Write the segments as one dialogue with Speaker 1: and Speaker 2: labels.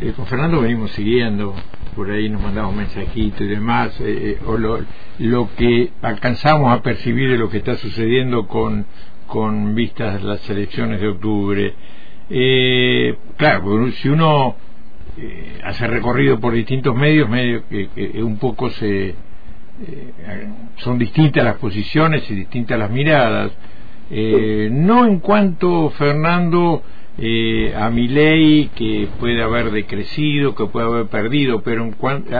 Speaker 1: eh, con Fernando venimos siguiendo, por ahí nos mandamos mensajitos y demás, eh, o lo, que alcanzamos a percibir de lo que está sucediendo con, con vistas a las elecciones de octubre. claro, si uno hace recorrido por distintos medios, medios que, un poco se son distintas las posiciones y distintas las miradas. no en cuanto, Fernando, eh, a mi ley que puede haber decrecido, que puede haber perdido, pero en,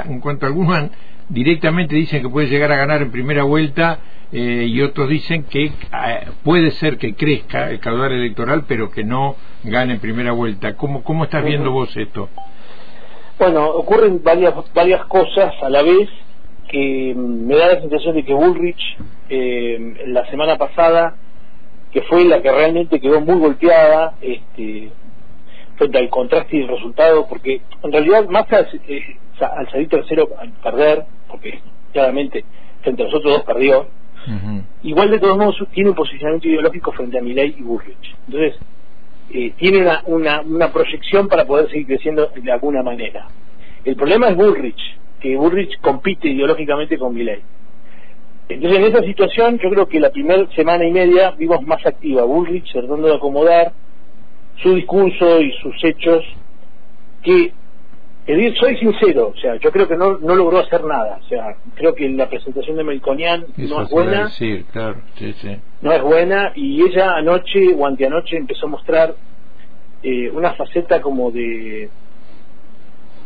Speaker 1: en cuanto a algunos directamente dicen que puede llegar a ganar en primera vuelta eh, y otros dicen que eh, puede ser que crezca el caudal electoral, pero que no gane en primera vuelta. ¿Cómo, cómo estás viendo vos esto?
Speaker 2: Bueno, ocurren varias, varias cosas a la vez que me da la sensación de que Bullrich eh, la semana pasada que fue la que realmente quedó muy golpeada este, frente al contraste y el resultado, porque en realidad Massa al salir tercero, al perder, porque claramente frente a los otros dos perdió, igual de todos modos tiene un posicionamiento ideológico frente a Milei y Bullrich. Entonces, eh, tiene una, una, una proyección para poder seguir creciendo de alguna manera. El problema es Bullrich, que Bullrich compite ideológicamente con Milei. Entonces, en esa situación, yo creo que la primera semana y media vimos más activa Bullrich tratando de acomodar su discurso y sus hechos, que, soy sincero, o sea, yo creo que no, no logró hacer nada, o sea, creo que la presentación de Melconian no es buena,
Speaker 1: sí, claro, sí, sí.
Speaker 2: no es buena, y ella anoche o anteanoche empezó a mostrar eh, una faceta como de,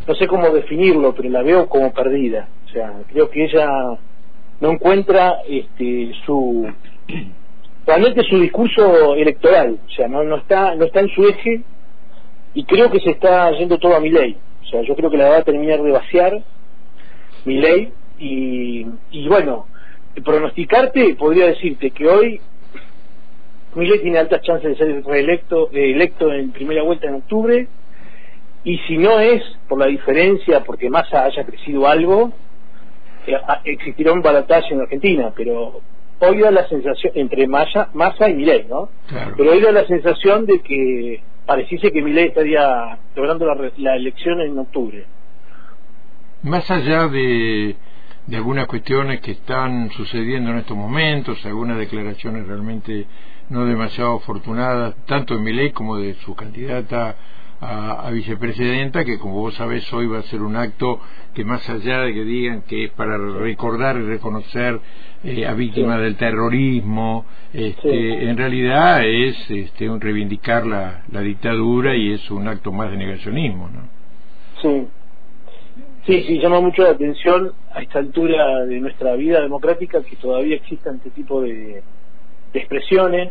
Speaker 2: no sé cómo definirlo, pero la veo como perdida, o sea, creo que ella no encuentra este, su realmente su discurso electoral, o sea, no, no está no está en su eje y creo que se está yendo todo a mi ley, o sea, yo creo que la va a terminar de vaciar mi ley y, y bueno, pronosticarte podría decirte que hoy ley tiene altas chances de ser reelecto electo en primera vuelta en octubre y si no es por la diferencia porque Massa haya crecido algo eh, existirá un balotaje en Argentina, pero hoy da la sensación, entre Massa, Massa y Milei, ¿no? Pero hoy da la sensación de que pareciese que Milei estaría logrando la, elección en octubre.
Speaker 1: Más allá de, de algunas cuestiones que están sucediendo en estos momentos, algunas declaraciones realmente no demasiado afortunadas, tanto de Milei como de su candidata a, vicepresidenta, que como vos sabés hoy va a ser un acto que más allá de que digan que es para recordar y reconocer eh, a víctimas del terrorismo, este, en realidad es este, un reivindicar la, la dictadura y es un acto más de negacionismo, ¿no?
Speaker 2: Sí. Sí, sí, llama mucho la atención a esta altura de nuestra vida democrática que todavía existan este tipo de expresiones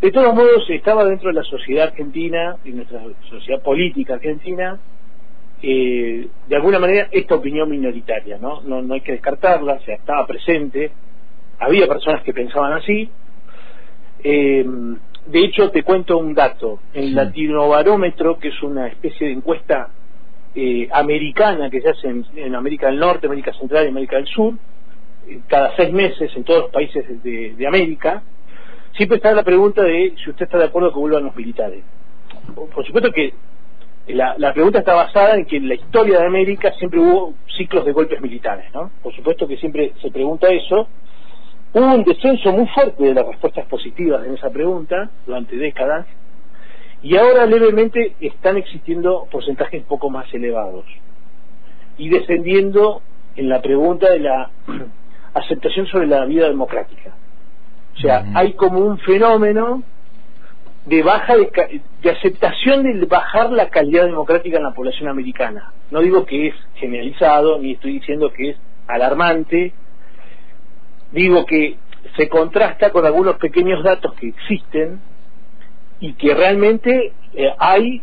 Speaker 2: de todos modos, estaba dentro de la sociedad argentina, y nuestra sociedad política argentina, eh, de alguna manera esta opinión minoritaria, ¿no? ¿no? No hay que descartarla, o sea, estaba presente, había personas que pensaban así. Eh, de hecho, te cuento un dato. El Latinobarómetro, que es una especie de encuesta eh, americana que se hace en, América del Norte, América Central y América del Sur, cada seis meses en todos los países de América, siempre está la pregunta de si usted está de acuerdo que vuelvan los militares. Por supuesto que la, pregunta está basada en que en la historia de América siempre hubo ciclos de golpes militares, ¿no? Por supuesto que siempre se pregunta eso. Hubo un descenso muy fuerte de las respuestas positivas en esa pregunta durante décadas y ahora levemente están existiendo porcentajes poco más elevados y descendiendo en la pregunta de la aceptación sobre la vida democrática. O sea, hay como un fenómeno de baja de, aceptación de bajar la calidad democrática en la población americana. No digo que es generalizado, ni estoy diciendo que es alarmante, digo que se contrasta con algunos pequeños datos que existen y que realmente eh, hay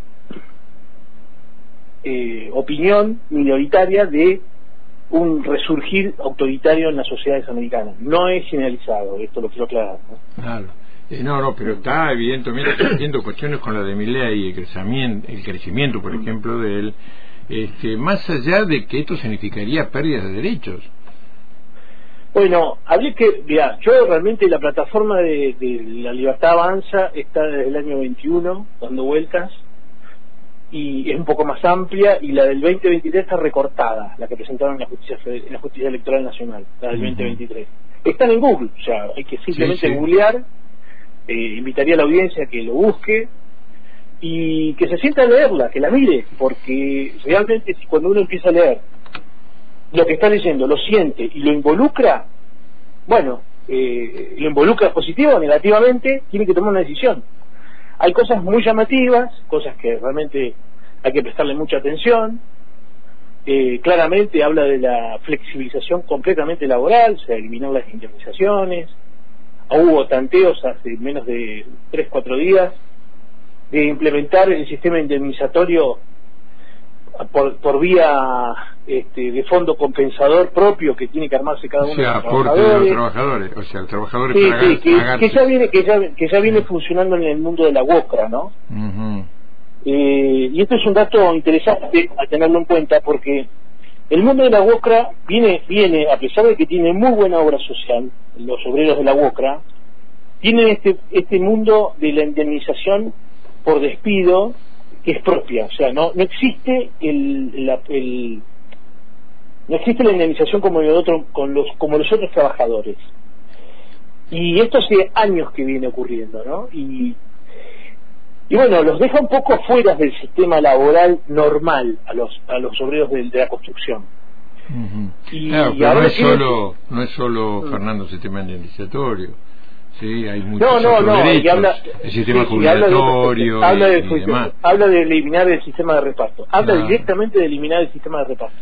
Speaker 2: eh, opinión minoritaria de un resurgir autoritario en las sociedades americanas. No es generalizado, esto lo quiero aclarar.
Speaker 1: ¿no? Claro. Eh, no, no, pero está evidentemente haciendo cuestiones con la de Milea y el crecimiento, el crecimiento, por ejemplo, de él, este, más allá de que esto significaría pérdida de derechos.
Speaker 2: Bueno, habría que, mira, yo realmente la plataforma de, de, la libertad avanza está desde el año 21, dando vueltas, y es un poco más amplia y la del 2023 está recortada, la que presentaron en la Justicia, en la justicia Electoral Nacional, la del 2023. Están en Google, o sea, hay que simplemente googlear, eh, invitaría a la audiencia que lo busque y que se sienta a leerla, que la mire, porque realmente cuando uno empieza a leer lo que está leyendo, lo siente y lo involucra, bueno, eh, lo involucra positivo o negativamente, tiene que tomar una decisión. Hay cosas muy llamativas, cosas que realmente hay que prestarle mucha atención. Eh, claramente habla de la flexibilización completamente laboral, se eliminó las indemnizaciones, hubo tanteos hace menos de 3, 4 días de implementar el sistema indemnizatorio por, por vía este, de fondo compensador propio que tiene que armarse cada uno
Speaker 1: de los trabajadores. o sea, el trabajador
Speaker 2: sí, sí, que, ya viene que ya, que ya viene funcionando en el mundo de la UOCRA, ¿no? eh, y esto es un dato interesante a tenerlo en cuenta porque el mundo de la UOCRA viene viene a pesar de que tiene muy buena obra social los obreros de la UOCRA tienen este este mundo de la indemnización por despido que es propia, o sea, no, no existe el, el no existe la indemnización como de otro, con los, como los otros trabajadores. Y esto hace años que viene ocurriendo, ¿no? Y, y bueno, los deja un poco fuera del sistema laboral normal a los, a los obreros de, la construcción.
Speaker 1: y, pero no, es solo, no es solo, Fernando, sistema indemnizatorio Sí, hay muchos no, no, no, habla, el sistema jubilatorio
Speaker 2: habla de, habla de eliminar el sistema de reparto. Habla directamente de eliminar el sistema de reparto.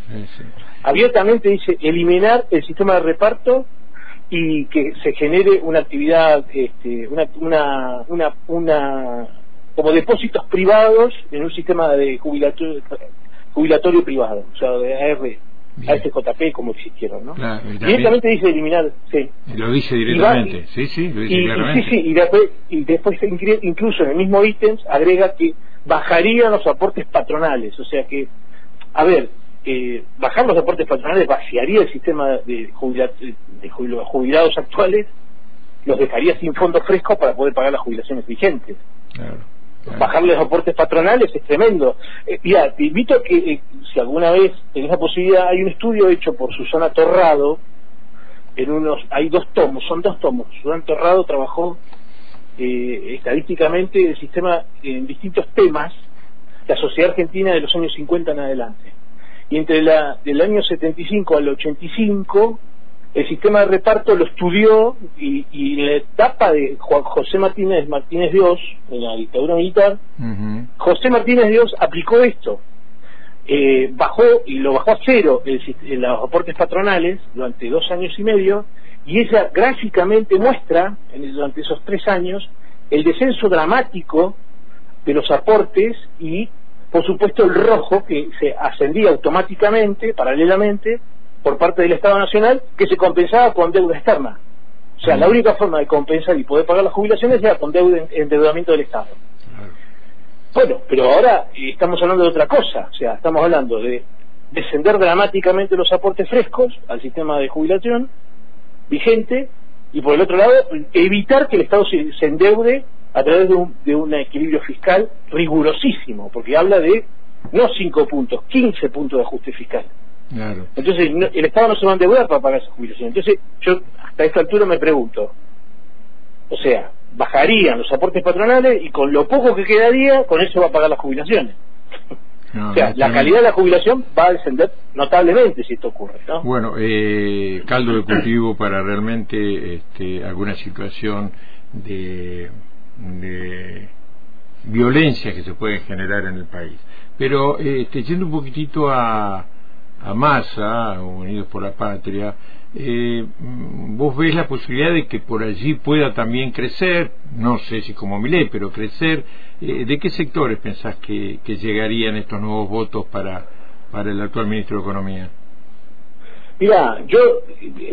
Speaker 2: Abiertamente dice eliminar el sistema de reparto y que se genere una actividad este, una, una, una, una como depósitos privados en un sistema de jubilatorio, jubilatorio privado o sea de AR a este JP como existieron, ¿no? directamente dice eliminar, sí.
Speaker 1: Lo dice directamente, sí, sí, lo dice claramente.
Speaker 2: sí, sí, y después, y después incluso en el mismo ítem agrega que bajarían los aportes patronales, o sea que, a ver, eh, bajar los aportes patronales vaciaría el sistema de, de jubilados actuales, los dejaría sin fondos frescos para poder pagar las jubilaciones vigentes. Claro bajarle los aportes patronales es tremendo. Eh, mira, te invito a que, eh, si alguna vez tenés la posibilidad, hay un estudio hecho por Susana Torrado, en unos, hay dos tomos, son dos tomos. Susana Torrado trabajó eh, estadísticamente el sistema en distintos temas, la sociedad argentina de los años 50 en adelante. Y entre la, del año 75 al 85 el sistema de reparto lo estudió y, en la etapa de Juan José Martínez Martínez Dios, en la dictadura militar, José Martínez Dios aplicó esto. Eh, bajó y lo bajó a cero el, los aportes patronales durante dos años y medio y ella gráficamente muestra durante esos tres años el descenso dramático de los aportes y por supuesto el rojo que se ascendía automáticamente paralelamente por parte del Estado Nacional que se compensaba con deuda externa. O sea, la única forma de compensar y poder pagar las jubilaciones era con deuda, endeudamiento del Estado. Bueno, pero ahora eh, estamos hablando de otra cosa. O sea, estamos hablando de descender dramáticamente los aportes frescos al sistema de jubilación vigente y por el otro lado evitar que el Estado se, endeude a través de un, de un equilibrio fiscal rigurosísimo, porque habla de no 5 puntos, 15 puntos de ajuste fiscal. Entonces, el Estado no se va a endeudar para pagar esa jubilación. Entonces, yo hasta esta altura me pregunto, o sea, bajarían los aportes patronales y con lo poco que quedaría, con eso va a pagar las jubilaciones. o sea, la calidad de la jubilación va a descender notablemente si esto ocurre. ¿no?
Speaker 1: Bueno, eh, caldo de cultivo para realmente este, alguna situación de, de violencia que se puede generar en el país. Pero este, yendo un poquitito a, a Massa, Unidos por la Patria, eh, vos ves la posibilidad de que por allí pueda también crecer, no sé si como Milei, pero crecer, eh, ¿de qué sectores pensás que, llegarían estos nuevos votos para, para el actual ministro de Economía?
Speaker 2: Mira, yo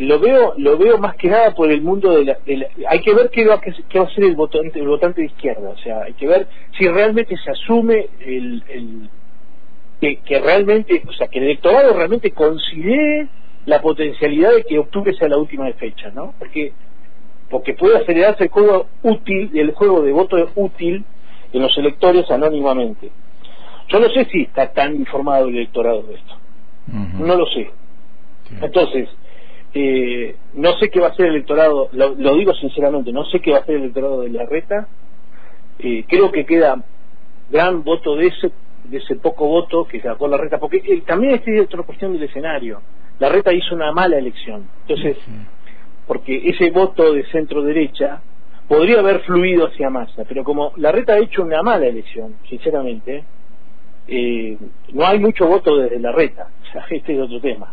Speaker 2: lo veo lo veo más que nada por el mundo de la... hay que ver qué va, qué va a ser el votante, el votante de izquierda, o sea, hay que ver si realmente se asume el que, realmente, o sea, que el electorado realmente considere la potencialidad de que octubre sea la última fecha, ¿no? Porque porque puede acelerarse el juego útil, el juego de voto útil en los electores anónimamente. yo no sé si está tan informado el electorado de esto. No lo sé. Entonces, eh, no sé qué va a ser el electorado, lo, digo sinceramente, no sé qué va a ser el electorado de la reta. Eh, creo que queda gran voto de ese de ese poco voto que sacó la reta, porque eh, también es otra cuestión del escenario. La reta hizo una mala elección. Entonces, porque ese voto de centro derecha podría haber fluido hacia masa, pero como la reta ha hecho una mala elección, sinceramente, eh, no hay mucho voto desde la reta. O sea, este es otro tema.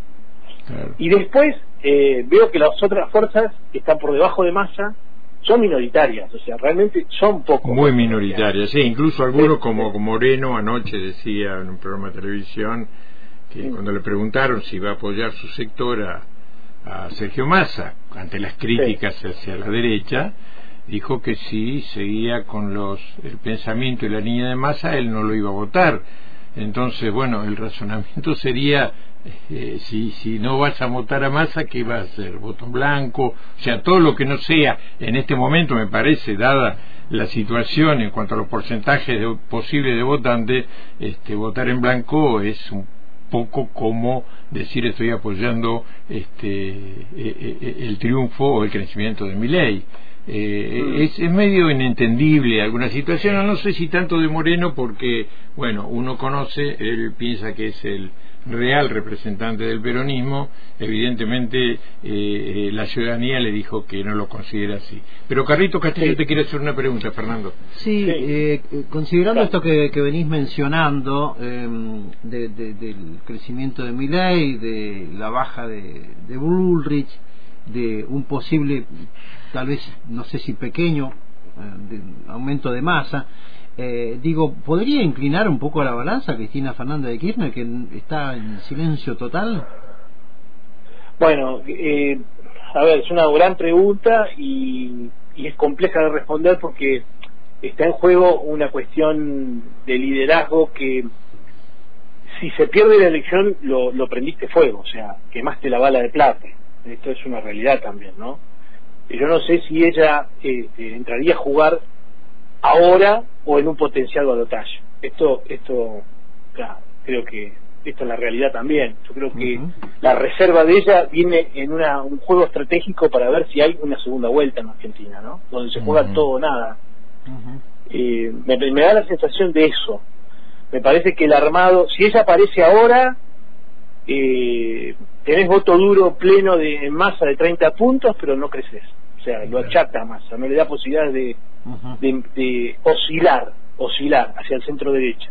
Speaker 2: Y después eh, veo que las otras fuerzas están por debajo de masa son minoritarias, o sea, realmente son poco.
Speaker 1: Muy minoritarias, sí, incluso algunos como Moreno anoche decía en un programa de televisión que cuando le preguntaron si iba a apoyar su sector a, Sergio Massa ante las críticas hacia la derecha, dijo que si seguía con los el pensamiento y la línea de Massa, él no lo iba a votar. Entonces, bueno, el razonamiento sería eh, si, si no vas a votar a masa, ¿qué va a hacer? ¿Voto en blanco? O sea, todo lo que no sea, en este momento me parece, dada la situación en cuanto a los porcentajes posibles de votantes, este, votar en blanco es un poco como decir estoy apoyando este, e, e, e, el triunfo o el crecimiento de mi ley. Eh, mm. es, es, medio inentendible alguna situación, no sé si tanto de Moreno porque, bueno, uno conoce, él piensa que es el, real representante del peronismo, evidentemente eh, eh, la ciudadanía le dijo que no lo considera así. Pero Carrito Castillo te quiere hacer una pregunta, Fernando.
Speaker 3: Sí, eh, considerando esto que, venís mencionando em, del crecimiento de Milley, de la baja de, de Bullrich, de un posible, tal vez, no sé si pequeño, aumento de masa, eh, digo, ¿podría inclinar un poco la balanza Cristina Fernández de Kirchner, que está en silencio total?
Speaker 2: Bueno, eh, a ver, es una gran pregunta y, es compleja de responder porque está en juego una cuestión de liderazgo que si se pierde la elección lo, lo prendiste fuego, o sea, quemaste la bala de plata. Esto es una realidad también, ¿no? Yo no sé si ella eh, entraría a jugar ahora o en un potencial balotaje. Esto, esto, creo que esto es la realidad también. Yo creo que la reserva de ella viene en una, un juego estratégico para ver si hay una segunda vuelta en Argentina, ¿no? Donde se juega todo o nada. Eh, me, da la sensación de eso. Me parece que el armado, si ella aparece ahora, eh, tenés voto duro pleno de masa de 30 puntos, pero no creces. O sea, lo achata a masa, no le da posibilidades de, de, oscilar, oscilar hacia el centro derecha.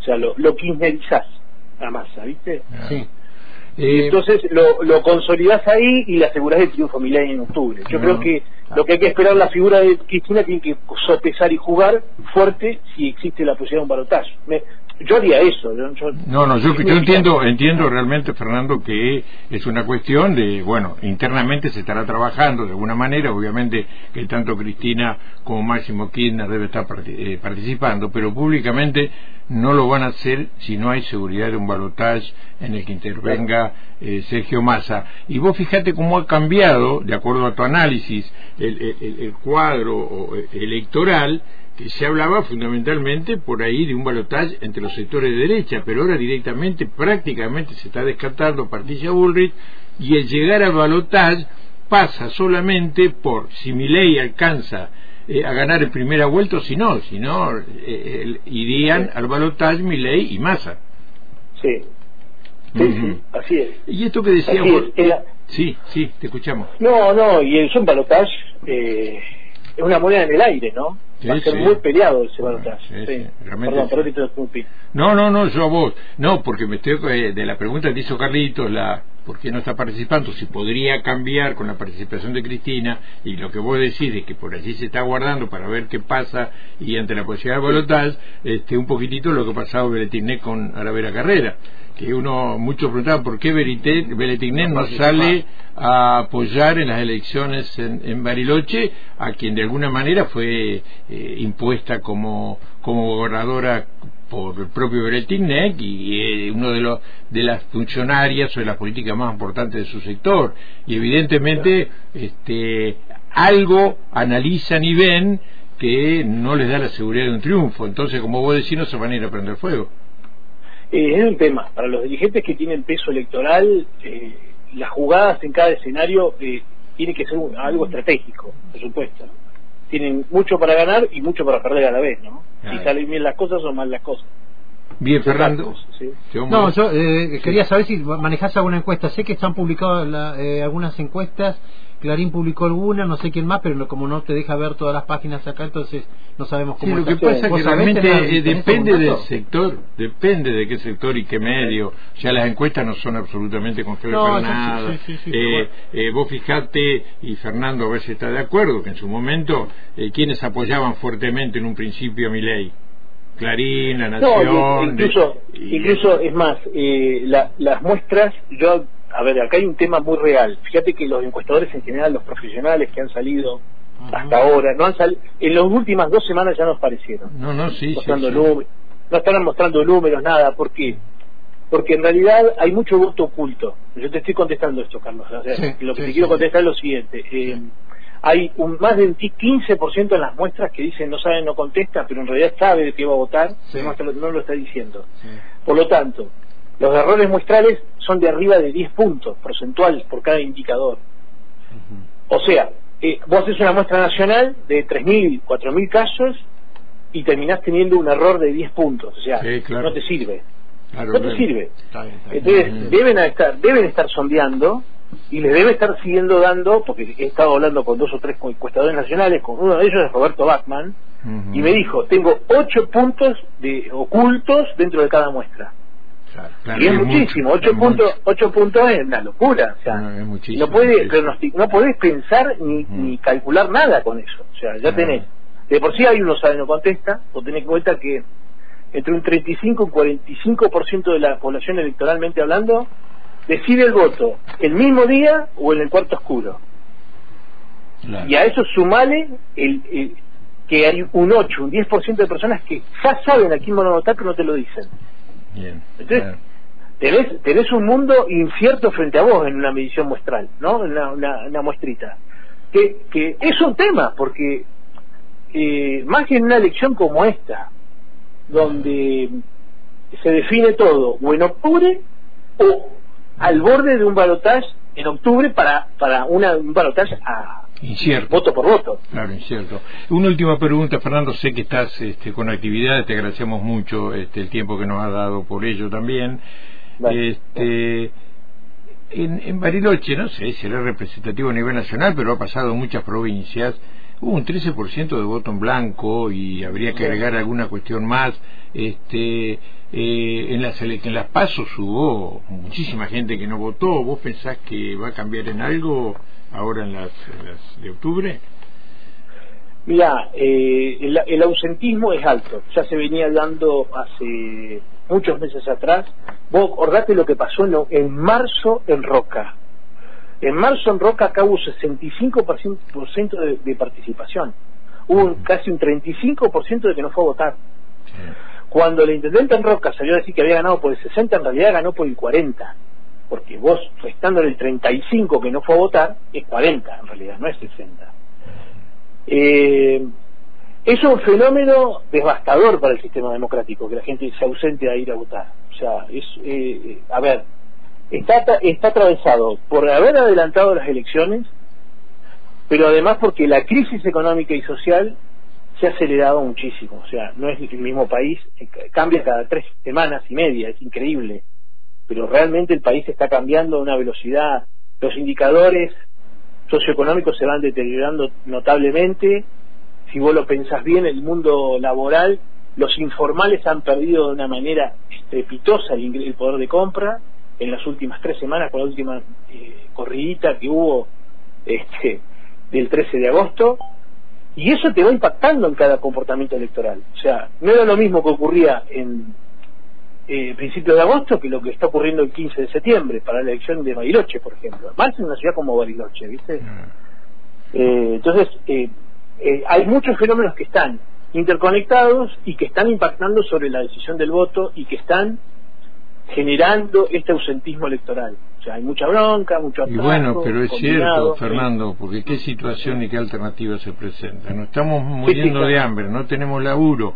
Speaker 2: O sea, lo, lo kirchnerizás a masa, ¿viste? Sí. Eh, entonces lo, lo consolidás ahí y le asegurás el triunfo Milei en octubre. Yo creo que lo que hay que esperar la figura de Cristina tiene que sopesar y jugar fuerte si existe la posibilidad de un balotaje yo haría eso.
Speaker 1: no, no, yo, yo entiendo, entiendo realmente, Fernando, que es una cuestión de, bueno, internamente se estará trabajando de alguna manera, obviamente que tanto Cristina como Máximo Kirchner debe estar eh, participando, pero públicamente no lo van a hacer si no hay seguridad de un balotaje en el que intervenga eh, Sergio Massa. Y vos fíjate cómo ha cambiado, de acuerdo a tu análisis, el, el, cuadro electoral que se hablaba fundamentalmente por ahí de un balotaje entre los sectores de derecha, pero ahora directamente, prácticamente se está descartando Patricia Bullrich y el llegar al balotaje pasa solamente por si mi ley alcanza eh, a ganar en primera vuelta si no, si no eh, irían al balotaje mi ley y Massa.
Speaker 2: Sí. Sí, así es.
Speaker 1: Y esto que decíamos... Sí, sí, te escuchamos.
Speaker 2: No, no, y es un balotaje eh, es una moneda en el aire, ¿no? Va a ser muy peleado ese balotaje. Sí, Perdón,
Speaker 1: No, no, no, yo a vos. No, porque me estoy eh, de la pregunta que hizo Carlitos, la por qué no está participando, si podría cambiar con la participación de Cristina, y lo que vos decís es que por allí se está guardando para ver qué pasa, y ante la posibilidad de balotaje, este, un poquitito lo que ha pasado Beletignet con Aravera Carrera que uno mucho preguntaba por qué Beletignet no sale a apoyar en las elecciones en, Bariloche a quien de alguna manera fue eh, impuesta como, como gobernadora por el propio Beletignet y eh, uno de los de las funcionarias o de las políticas más importantes de su sector y evidentemente este algo analizan y ven que no les da la seguridad de un triunfo. Entonces, como vos decís, no se van a ir a prender fuego.
Speaker 2: Eh, es un tema. Para los dirigentes que tienen peso electoral, eh, las jugadas en cada escenario eh, tiene que ser algo estratégico, por supuesto. Tienen mucho para ganar y mucho para perder a la vez, ¿no? Si salen bien las cosas o mal las cosas.
Speaker 1: Bien, Fernando.
Speaker 3: No, yo eh, quería saber si manejás alguna encuesta. Sé que están publicadas eh, algunas encuestas. Clarín publicó alguna, no sé quién más, pero como no te deja ver todas las páginas acá, entonces no sabemos cómo.
Speaker 1: Sí, lo que pasa es que realmente eh, depende del sector, depende de qué sector y qué medio. Ya las encuestas no son absolutamente confiables para nada. vos fijate, y Fernando a ver si está de acuerdo, que en su momento quienes apoyaban fuertemente en un principio a mi ley Clarín, La Nación.
Speaker 2: incluso, incluso es más, eh, las muestras, yo, a ver, acá hay un tema muy real. Fíjate que los encuestadores en general, los profesionales que han salido hasta ahora, no han salido, en las últimas dos semanas ya nos parecieron.
Speaker 1: No, no, sí,
Speaker 2: mostrando Números, no están mostrando números, nada. ¿Por qué? Porque en realidad hay mucho voto oculto. Yo te estoy contestando esto, Carlos. lo que te quiero contestar es lo siguiente. Eh, hay un más del 15% en las muestras que dicen no sabe, no contesta, pero en realidad sabe de qué va a votar, no lo está diciendo. Por lo tanto, los errores muestrales son de arriba de 10 puntos porcentuales por cada indicador. O sea, eh, vos haces una muestra nacional de 3.000, 4.000 casos y terminás teniendo un error de 10 puntos. O sea, no te sirve. no te sirve. Entonces, deben estar, deben estar sondeando y les debe estar siguiendo dando, porque he estado hablando con dos o tres encuestadores nacionales, con uno de ellos es Roberto Bachman, y me dijo, tengo ocho puntos de ocultos dentro de cada muestra. Y es, muchísimo, ocho puntos, ocho puntos es una locura, o sea, no, no puede no podés pensar ni, ni calcular nada con eso, o sea, ya tenés, de por sí hay uno sabe no contesta, o tenés en cuenta que entre un 35 y un 45% de la población electoralmente hablando decide el voto el mismo día o en el cuarto oscuro. Y a eso sumale el, que hay un 8, un 10% de personas que ya saben a quién van a votar pero no te lo dicen. Entonces, tenés, un mundo incierto frente a vos en una medición muestral, ¿no? En una, muestrita. Que, que es un tema, porque eh, más que en una elección como esta, donde se define todo, o en octubre o al borde de un balotaje en octubre para, para una, un balotaje a
Speaker 1: Incierto.
Speaker 2: voto por voto.
Speaker 1: Claro, incierto. Una última pregunta, Fernando. Sé que estás este, con actividades, te agradecemos mucho este, el tiempo que nos has dado por ello también. Este, en, en Bariloche, no sé si era representativo a nivel nacional, pero ha pasado en muchas provincias. Hubo un 13% de voto en blanco y habría que agregar alguna cuestión más. Este, eh, en, las, en las pasos hubo muchísima gente que no votó. ¿Vos pensás que va a cambiar en algo ahora en las, de octubre?
Speaker 2: Mira, eh, el, ausentismo es alto. Ya se venía dando hace muchos meses atrás. Vos acordate lo que pasó en, en marzo en Roca. En marzo en Roca acá hubo 65% de, de participación. Hubo casi un 35% de que no fue a votar. Cuando el intendente en Roca salió a decir que había ganado por el 60, en realidad ganó por el 40. Porque vos, restando el 35 que no fue a votar, es 40 en realidad, no es 60. Eh, es un fenómeno devastador para el sistema democrático, que la gente se ausente a ir a votar. O sea, es, eh, a ver, está, está atravesado por haber adelantado las elecciones, pero además porque la crisis económica y social se ha acelerado muchísimo. O sea, no es el mismo país, eh, cambia cada tres semanas y media, es increíble. Pero realmente el país está cambiando a una velocidad. Los indicadores socioeconómicos se van deteriorando notablemente. Si vos lo pensás bien, el mundo laboral, los informales han perdido de una manera estrepitosa el, poder de compra en las últimas tres semanas con la última eh, corridita que hubo este, del 13 de agosto y eso te va impactando en cada comportamiento electoral. O sea, no era lo mismo que ocurría en eh, principios de agosto que lo que está ocurriendo el 15 de septiembre para la elección de Bariloche, por ejemplo. Más en una ciudad como Bariloche, ¿viste? Mm. Eh, entonces, eh, eh, hay muchos fenómenos que están interconectados y que están impactando sobre la decisión del voto y que están generando este ausentismo electoral. O sea, hay mucha bronca, mucho
Speaker 1: Y bueno, pero es cierto, Fernando, porque qué situación y qué alternativa se presenta. No estamos muriendo de hambre, no tenemos laburo.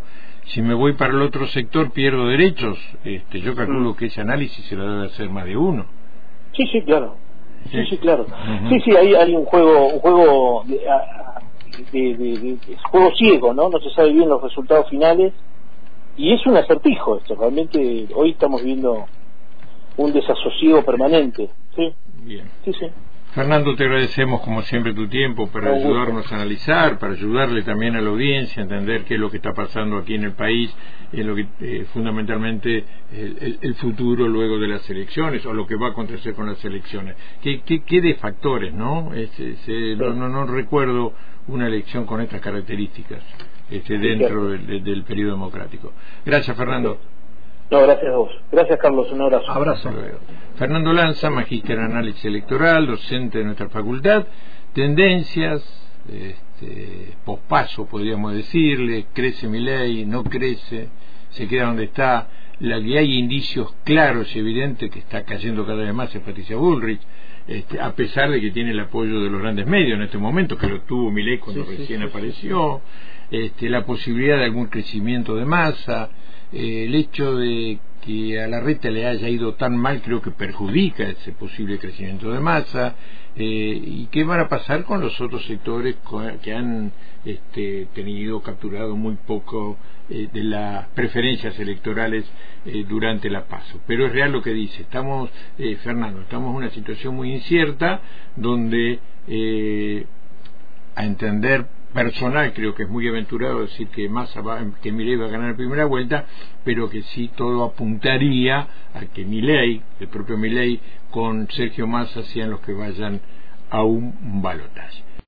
Speaker 1: Si me voy para el otro sector pierdo derechos. Este, yo calculo mm. que ese análisis se lo debe hacer más de uno.
Speaker 2: Sí, sí, claro. Sí, sí, claro. Sí, sí, hay, hay un juego, un juego de, de, juego ciego, ¿no? No se sabe bien los resultados finales y es un acertijo esto. Realmente hoy estamos viendo un desasosiego permanente. Sí.
Speaker 1: Bien. Sí, sí. Fernando, te agradecemos como siempre tu tiempo para ayudarnos a analizar, para ayudarle también a la audiencia a entender qué es lo que está pasando aquí en el país, en lo que eh, fundamentalmente el, futuro luego de las elecciones o lo que va a acontecer con las elecciones. ¿Qué, qué, de factores, no? Este, no, no? recuerdo una elección con estas características este, dentro del, del periodo democrático. Gracias, Fernando.
Speaker 2: No, gracias a vos. Gracias, Carlos. Un abrazo.
Speaker 1: Abrazo. Fernando Lanza, magíster en análisis electoral, docente de nuestra facultad. Tendencias, este, pospaso, podríamos decirle. Crece mi ley, no crece, se queda donde está. La que hay indicios claros y evidentes que está cayendo cada vez más es Patricia Bullrich. Este, a pesar de que tiene el apoyo de los grandes medios en este momento, que lo tuvo Milei cuando recién apareció, este, la posibilidad de algún crecimiento de masa, eh, el hecho de que a la reta le haya ido tan mal creo que perjudica ese posible crecimiento de masa. Eh, y qué van a pasar con los otros sectores que han este, tenido capturado muy poco eh, de las preferencias electorales durante la paso pero es real lo que dice. Estamos Fernando estamos en una situación muy incierta donde a entender personal creo que es muy aventurado decir que Massa va, que Milei va a ganar la primera vuelta, pero que sí todo apuntaría a que Milei, el propio Milei, con Sergio Massa sean los que vayan a un balotaje.